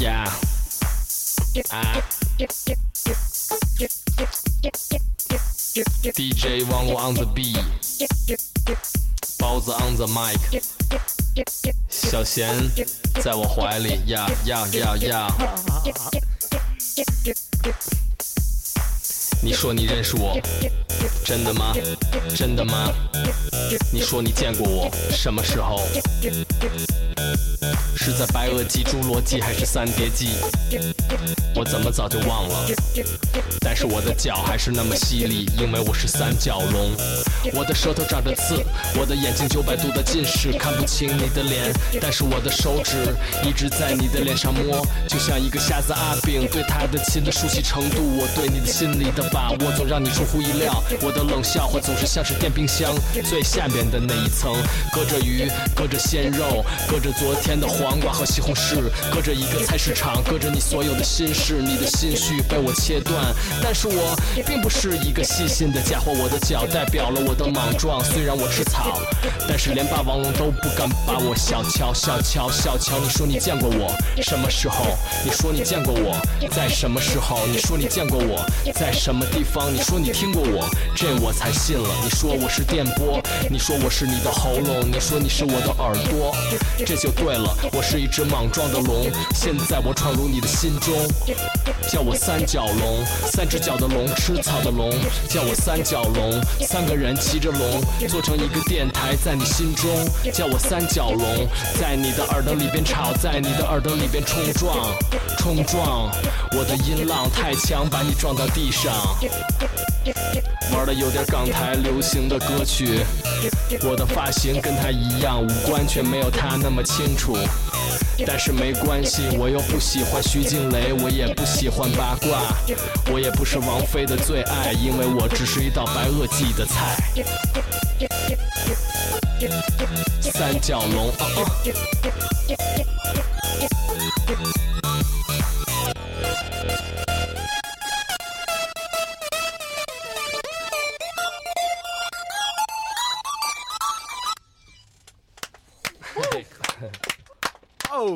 Yeah. Ah. DJ 网络 on the beat，包子 on the mic，小贤在我怀里呀呀呀呀！你说你认识我，真的吗？真的吗？你说你见过我，什么时候？是在白垩纪、侏罗纪还是三叠纪？我怎么早就忘了？但是我的脚还是那么犀利，因为我是三角龙。我的舌头长着刺，我的眼睛九百度的近视，看不清你的脸。但是我的手指一直在你的脸上摸，就像一个瞎子阿炳对他的琴的熟悉程度。我对你的心里的把握总让你出乎意料。我的冷笑话总是像是电冰箱最下面的那一层，隔着鱼，隔着鲜肉，隔着昨天的黄瓜和西红柿，隔着一个菜市场，隔着你所有的心事，你的心绪被我切断。但是我并不是一个细心的家伙，我的脚代表了我的莽撞。虽然我吃草，但是连霸王龙都不敢把我小瞧小瞧小瞧。你说你见过我，什么时候？你说你见过我，在什么时候？你说你见过我，在什么地方？你说你听过我，这我才信了。你说我是电波，你说我是你的喉咙，你说你是我的耳朵，这就对了。我是一只莽撞的龙，现在我闯入你的心中，叫我三角龙，三只脚的龙，吃草的龙，叫我三角龙。三个人骑着龙，做成一个电台，在你心中，叫我三角龙，在你的耳朵里边吵，在你的耳朵里边冲撞，冲撞。我的音浪太强，把你撞到地上。玩的有点港台流行的歌曲，我的发型跟他一样，五官却没有他那么清楚。但是没关系，我又不喜欢徐静蕾，我也不喜欢八卦，我也不是王菲的最爱，因为我只是一道白垩纪的菜。三角龙，啊啊。Oh.